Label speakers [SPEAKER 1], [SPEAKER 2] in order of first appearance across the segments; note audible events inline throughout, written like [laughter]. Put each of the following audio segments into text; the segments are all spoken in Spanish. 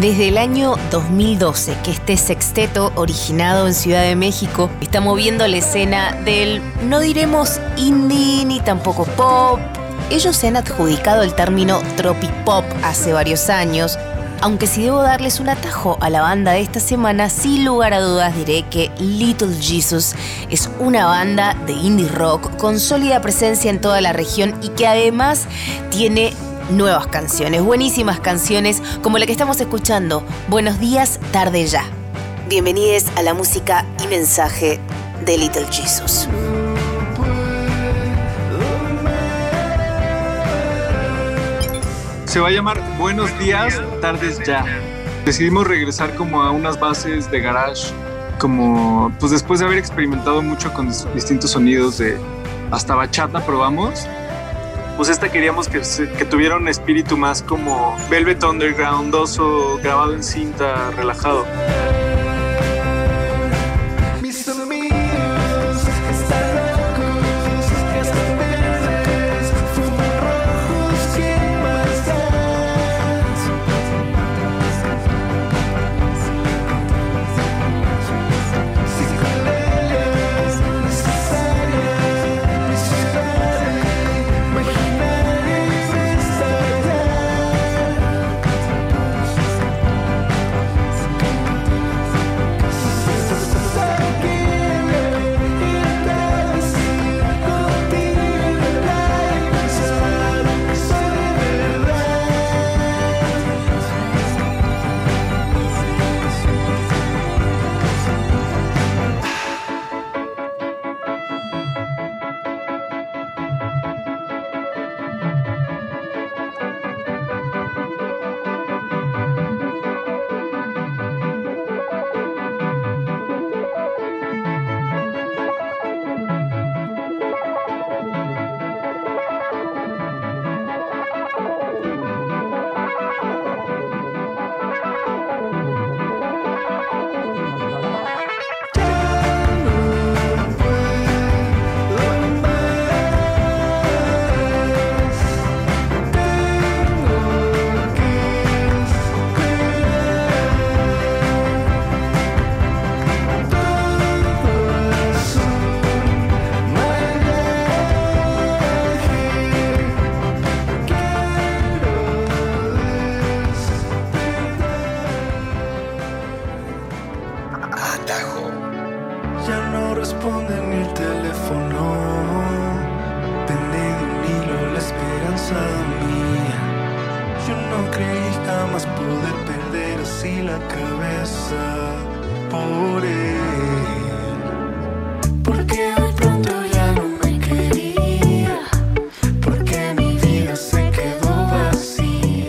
[SPEAKER 1] Desde el año 2012 que este sexteto originado en Ciudad de México está moviendo la escena del, no diremos indie ni tampoco pop. Ellos se han adjudicado el término tropic pop hace varios años, aunque si debo darles un atajo a la banda de esta semana, sin lugar a dudas diré que Little Jesus es una banda de indie rock con sólida presencia en toda la región y que además tiene nuevas canciones, buenísimas canciones como la que estamos escuchando. Buenos días, tarde ya. Bienvenidos a la música y mensaje de Little Jesus.
[SPEAKER 2] Se va a llamar Buenos días, tardes ya. Decidimos regresar como a unas bases de garage, como pues después de haber experimentado mucho con distintos sonidos de hasta bachata probamos pues esta queríamos que, que tuviera un espíritu más como Velvet Underground, oso, grabado en cinta, relajado.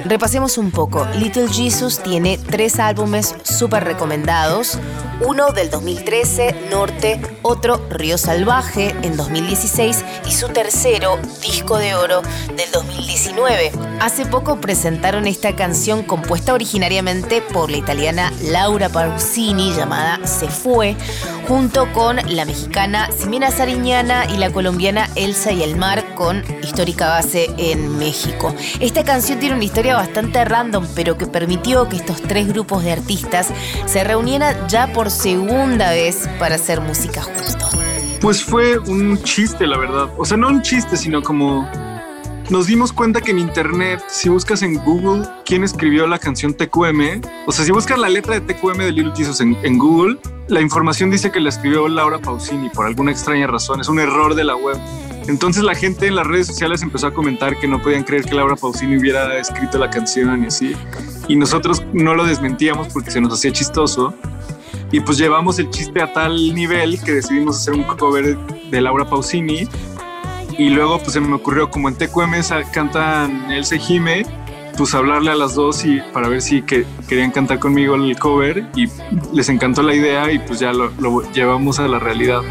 [SPEAKER 1] Repasemos un poco. Little Jesus tiene tres álbumes súper recomendados. Uno del 2013, Norte, otro Río Salvaje en 2016 y su tercero, Disco de Oro del 2019. Hace poco presentaron esta canción compuesta originariamente por la italiana Laura Pausini llamada Se Fue, junto con la mexicana Simena Sariñana y la colombiana Elsa y el Mar con histórica base en México. Esta canción tiene una historia bastante random, pero que permitió que estos tres grupos de artistas se reunieran ya por segunda vez para hacer música juntos.
[SPEAKER 2] Pues fue un chiste, la verdad. O sea, no un chiste, sino como nos dimos cuenta que en internet, si buscas en Google quién escribió la canción TQM, o sea, si buscas la letra de TQM de Little Jesus en, Google, la información dice que la escribió Laura Pausini por alguna extraña razón. Es un error de la web. Entonces la gente en las redes sociales empezó a comentar que no podían creer que Laura Pausini hubiera escrito la canción y así. Y nosotros no lo desmentíamos porque se nos hacía chistoso. Y pues llevamos el chiste a tal nivel que decidimos hacer un cover de Laura Pausini y luego pues se me ocurrió como en TQM cantan Elsa y Jime, pues hablarle a las dos y para ver si que, querían cantar conmigo el cover y les encantó la idea y pues ya lo llevamos a la realidad.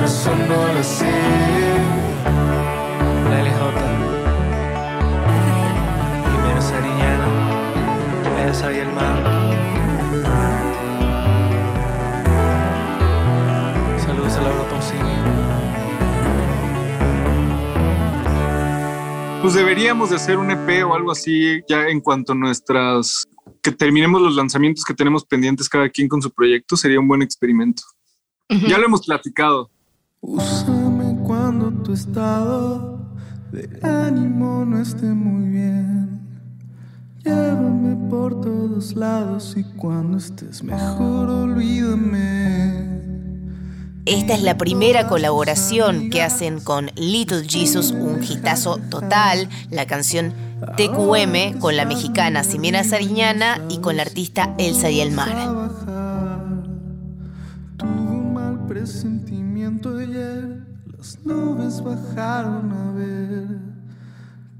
[SPEAKER 2] Y la razón no sé.
[SPEAKER 3] La LJ Primero Sariñana Esa y el mar Saludos a Laura Pausini
[SPEAKER 4] Pues deberíamos de hacer un EP o algo así ya en cuanto a nuestras que terminemos los lanzamientos que tenemos pendientes cada quien con su proyecto sería un buen experimento. Ya lo hemos platicado.
[SPEAKER 2] Úsame cuando tu estado de ánimo no esté muy bien. Llévame por todos lados y cuando estés mejor olvídame.
[SPEAKER 1] Esta es la primera colaboración que hacen con Little Jesus, un hitazo total, la canción TQM con la mexicana Ximena Sariñana y con la artista Elsa y
[SPEAKER 2] nubes bajaron a ver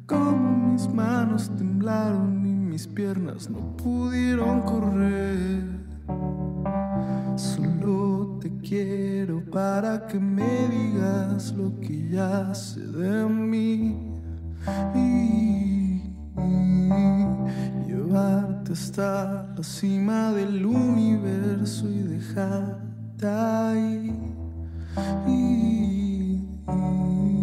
[SPEAKER 2] cómo mis manos temblaron y mis piernas no pudieron correr. Solo te quiero para que me digas lo que ya sé de mí. Y, llevarte hasta la cima del universo y dejarte ahí. Solo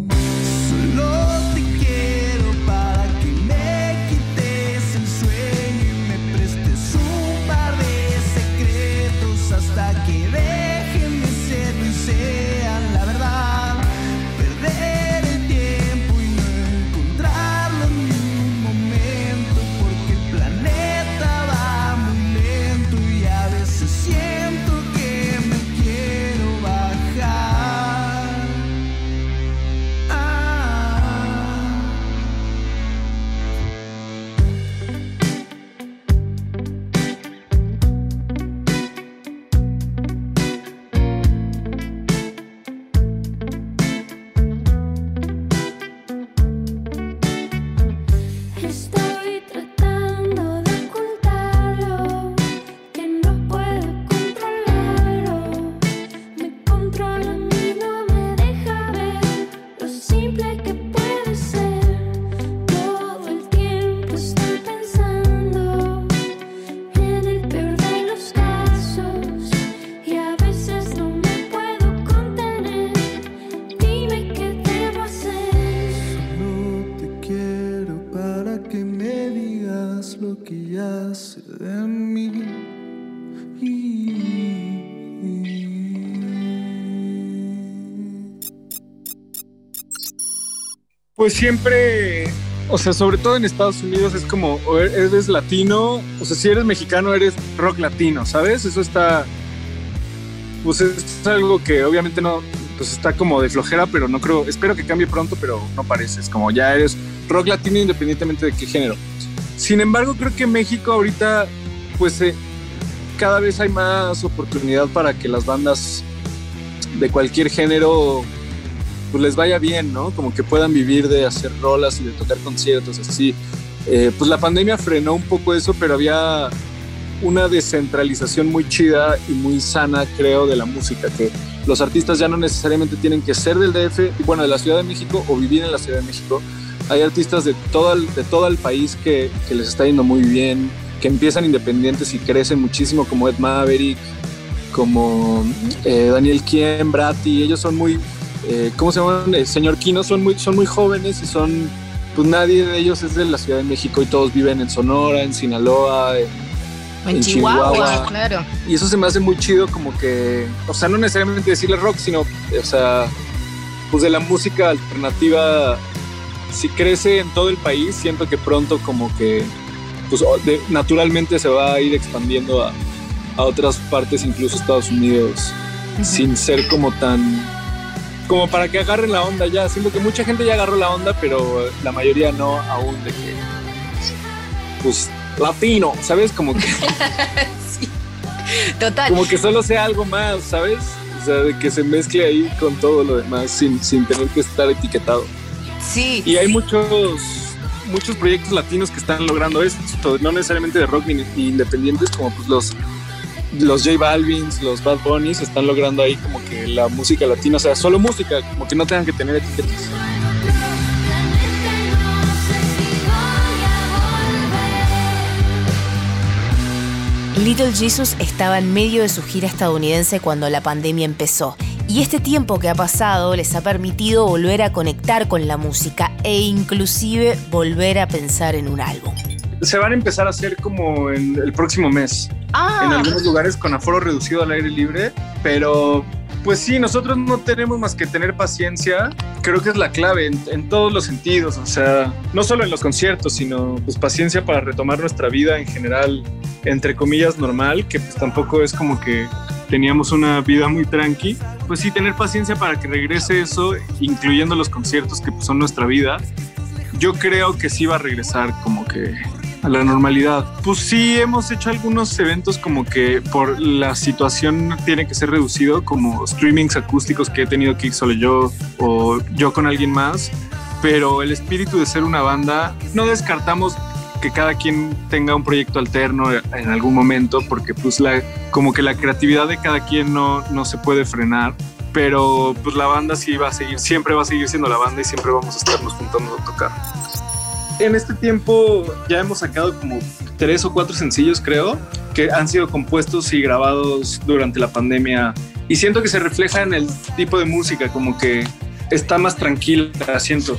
[SPEAKER 4] Pues siempre, o sea, sobre todo en Estados Unidos es como, o eres latino, o sea, si eres mexicano eres rock latino, ¿sabes? Eso está, pues es algo que obviamente no, pues está como de flojera, pero no creo, espero que cambie pronto, pero no parece, es como ya eres rock latino independientemente de qué género. Sin embargo, creo que México ahorita, pues eh, cada vez hay más oportunidad para que las bandas de cualquier género pues les vaya bien, ¿no? Como que puedan vivir de hacer rolas y de tocar conciertos, así. Eh, pues la pandemia frenó un poco eso, pero había una descentralización muy chida y muy sana, creo, de la música, que los artistas ya no necesariamente tienen que ser del DF, bueno, de la Ciudad de México o vivir en la Ciudad de México. Hay artistas de todo el, de todo el país que, que les está yendo muy bien, que empiezan independientes y crecen muchísimo, como Ed Maverick, como eh, Daniel Kien, Brati, ellos son muy, eh, ¿cómo se llaman? Eh, señor Kino, son muy, son muy jóvenes y son, pues nadie de ellos es de la Ciudad de México y todos viven en Sonora, en Sinaloa, en,
[SPEAKER 1] En,
[SPEAKER 4] en
[SPEAKER 1] Chihuahua,
[SPEAKER 4] Chihuahua.
[SPEAKER 1] claro.
[SPEAKER 4] Y eso se me hace muy chido como que, o sea, no necesariamente decirle rock, sino, o sea, pues de la música alternativa, si crece en todo el país, siento que pronto como que, pues de- naturalmente se va a ir expandiendo a, a otras partes, incluso Estados Unidos, sin ser como tan, como para que agarren la onda ya. Siento que mucha gente ya agarró la onda, pero la mayoría no aún de que, pues, latino, ¿sabes? Como que... [laughs]
[SPEAKER 1] Total.
[SPEAKER 4] como que solo sea algo más, ¿sabes? O sea, de que se mezcle ahí con todo lo demás sin, sin tener que estar etiquetado.
[SPEAKER 1] Sí.
[SPEAKER 4] Y hay muchos muchos proyectos latinos que están logrando esto, no necesariamente de rock ni, ni independientes, como pues los los J Balvins, los Bad Bunnies están logrando ahí como que la música latina, o sea, solo música, como que no tengan que tener etiquetas.
[SPEAKER 1] Little Jesus estaba en medio de su gira estadounidense cuando la pandemia empezó. Y este tiempo que ha pasado les ha permitido volver a conectar con la música e inclusive volver a pensar en un álbum.
[SPEAKER 4] Se van a empezar a hacer como en el próximo mes. En
[SPEAKER 1] Ah,
[SPEAKER 4] algunos lugares con aforo reducido al aire libre, pero pues sí, nosotros no tenemos más que tener paciencia, creo que es la clave en, en todos los sentidos, o sea, no solo en los conciertos, sino pues paciencia para retomar nuestra vida en general, entre comillas, normal, que pues tampoco es como que teníamos una vida muy tranqui, pues sí, tener paciencia para que regrese eso, incluyendo los conciertos que pues, son nuestra vida. Yo creo que sí va a regresar como que a la normalidad. Pues sí, hemos hecho algunos eventos como que por la situación tiene que ser reducido, como streamings acústicos que he tenido que ir solo yo o yo con alguien más, pero el espíritu de ser una banda, no descartamos que cada quien tenga un proyecto alterno en algún momento, porque pues la, como que la creatividad de cada quien no, no se puede frenar, pero pues la banda sí va a seguir, siempre va a seguir siendo la banda y siempre vamos a estarnos juntando a tocar en este tiempo ya hemos sacado como tres o cuatro sencillos, creo, que han sido compuestos y grabados durante la pandemia. Y siento que se refleja en el tipo de música, como que está más tranquila, siento.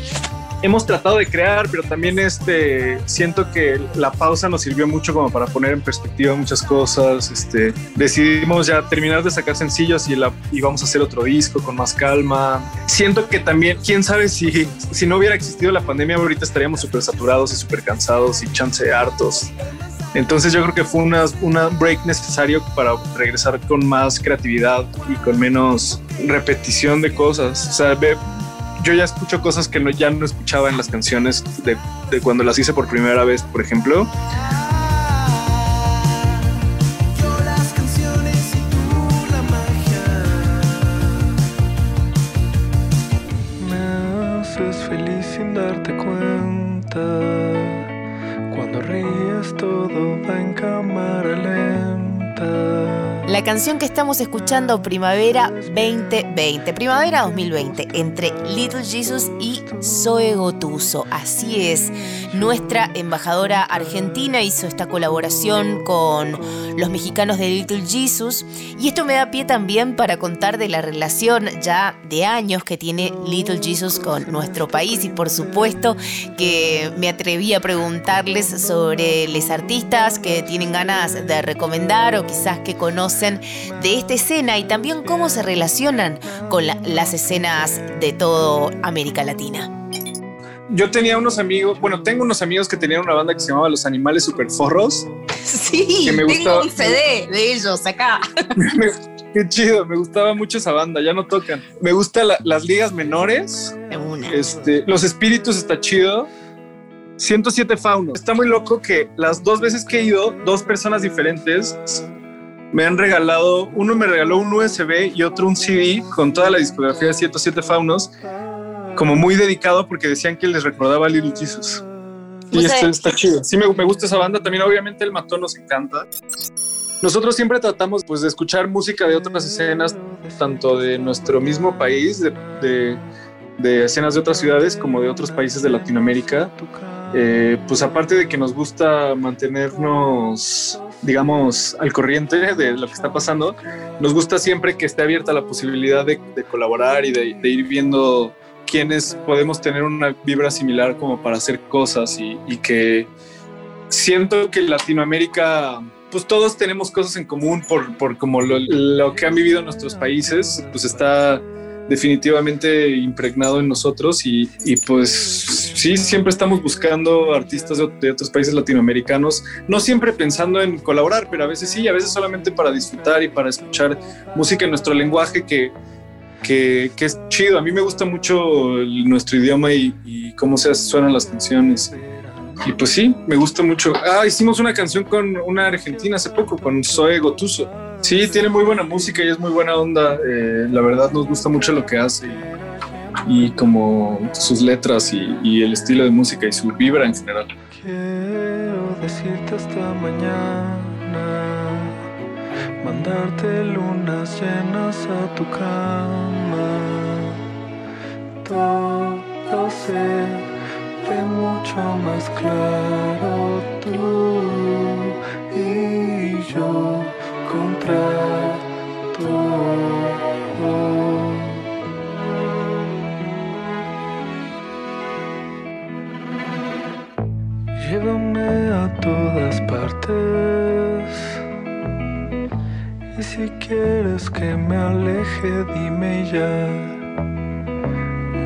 [SPEAKER 4] Hemos tratado de crear, pero también este, siento que la pausa nos sirvió mucho como para poner en perspectiva muchas cosas. Este, decidimos ya terminar de sacar sencillos y, la, y vamos a hacer otro disco con más calma. Siento que también, quién sabe si, si no hubiera existido la pandemia, ahorita estaríamos súper saturados y súper cansados y chance hartos. Entonces yo creo que fue una, una break necesario para regresar con más creatividad y con menos repetición de cosas. O sea, yo ya escucho cosas que no, ya no escuchaba en las canciones de, de cuando las hice por primera vez, por ejemplo.
[SPEAKER 1] Canción que estamos escuchando, Primavera 2020, Primavera 2020, entre Little Jesus y Zoe Gotuso. Así es, nuestra embajadora argentina hizo esta colaboración con los mexicanos de Little Jesus y esto me da pie también para contar de la relación ya de años que tiene Little Jesus con nuestro país y por supuesto que me atreví a preguntarles sobre los artistas que tienen ganas de recomendar o quizás que conocen de esta escena y también cómo se relacionan con la- las escenas de todo América Latina.
[SPEAKER 4] Yo tenía unos amigos, bueno, tengo unos amigos que tenían una banda que se llamaba Los Animales Superforros.
[SPEAKER 1] Sí,
[SPEAKER 4] Que me
[SPEAKER 1] tengo
[SPEAKER 4] gustaba-
[SPEAKER 1] un CD de ellos acá. [laughs]
[SPEAKER 4] Me- Qué chido, me gustaba mucho esa banda, ya no tocan. Me gustan las ligas menores,
[SPEAKER 1] una.
[SPEAKER 4] este, Los Espíritus está chido. 107 Faunos. Está muy loco que las dos veces que he ido, dos personas diferentes me han regalado, uno me regaló un USB y otro un CD con toda la discografía de 107 Faunos, como muy dedicado porque decían que les recordaba a Little Jesus. Y
[SPEAKER 1] sea-
[SPEAKER 4] este está chido. Sí, me, me gusta esa banda. También, obviamente, el matón nos encanta. Nosotros siempre tratamos pues, de escuchar música de otras escenas, tanto de nuestro mismo país, de, de- de escenas de otras ciudades, como de otros países de Latinoamérica. Eh, pues aparte de que nos gusta mantenernos, digamos, al corriente de lo que está pasando, nos gusta siempre que esté abierta la posibilidad de, de colaborar y de, de ir viendo quiénes podemos tener una vibra similar como para hacer cosas y, y que siento que Latinoamérica pues todos tenemos cosas en común por, por como lo, lo que han vivido nuestros países, pues está definitivamente impregnado en nosotros y, y pues sí, siempre estamos buscando artistas de, otros países latinoamericanos, no siempre pensando en colaborar, pero a veces sí, a veces solamente para disfrutar y para escuchar música en nuestro lenguaje que, que, que es chido. A mí me gusta mucho nuestro idioma y, y cómo se suenan las canciones. Y pues sí, me gusta mucho. Ah, hicimos una canción con una argentina hace poco, con Zoe Gotuso. Sí, tiene muy buena música y es muy buena onda. Eh, la verdad nos gusta mucho lo que hace y, y como sus letras y, y el estilo de música y su vibra en general.
[SPEAKER 2] Quiero decirte hasta mañana, mandarte lunas llenas a tu cama. Todo se ve mucho más claro tú Llévame a todas partes. Y si quieres que me aleje, dime ya.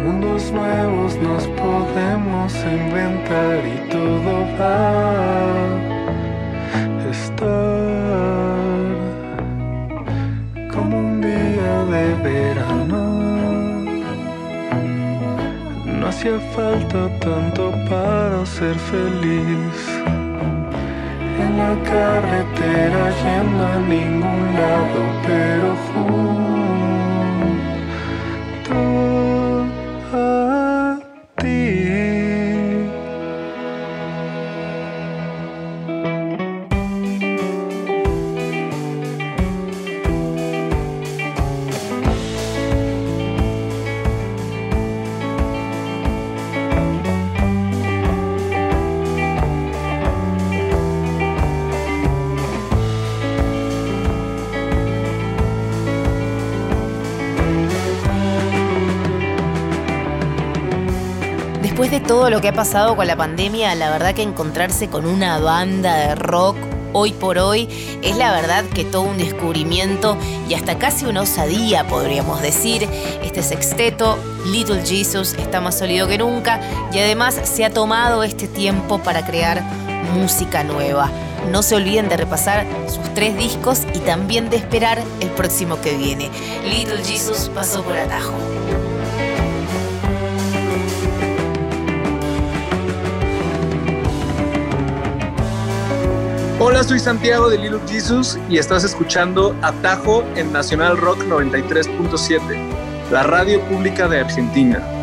[SPEAKER 2] Mundos nuevos nos podemos inventar y todo va a verano. No hacía falta tanto para ser feliz. En la carretera yendo a ningún lado, pero
[SPEAKER 1] de todo lo que ha pasado con la pandemia, la verdad que encontrarse con una banda de rock hoy por hoy es la verdad que todo un descubrimiento y hasta casi una osadía, podríamos decir. Este sexteto, Little Jesus, está más sólido que nunca y además se ha tomado este tiempo para crear música nueva. No se olviden de repasar sus tres discos y también de esperar el próximo que viene. Little Jesus pasó por atajo.
[SPEAKER 4] Hola, soy Santiago de Little Jesus y estás escuchando Atajo en Nacional Rock 93.7, la radio pública de Argentina.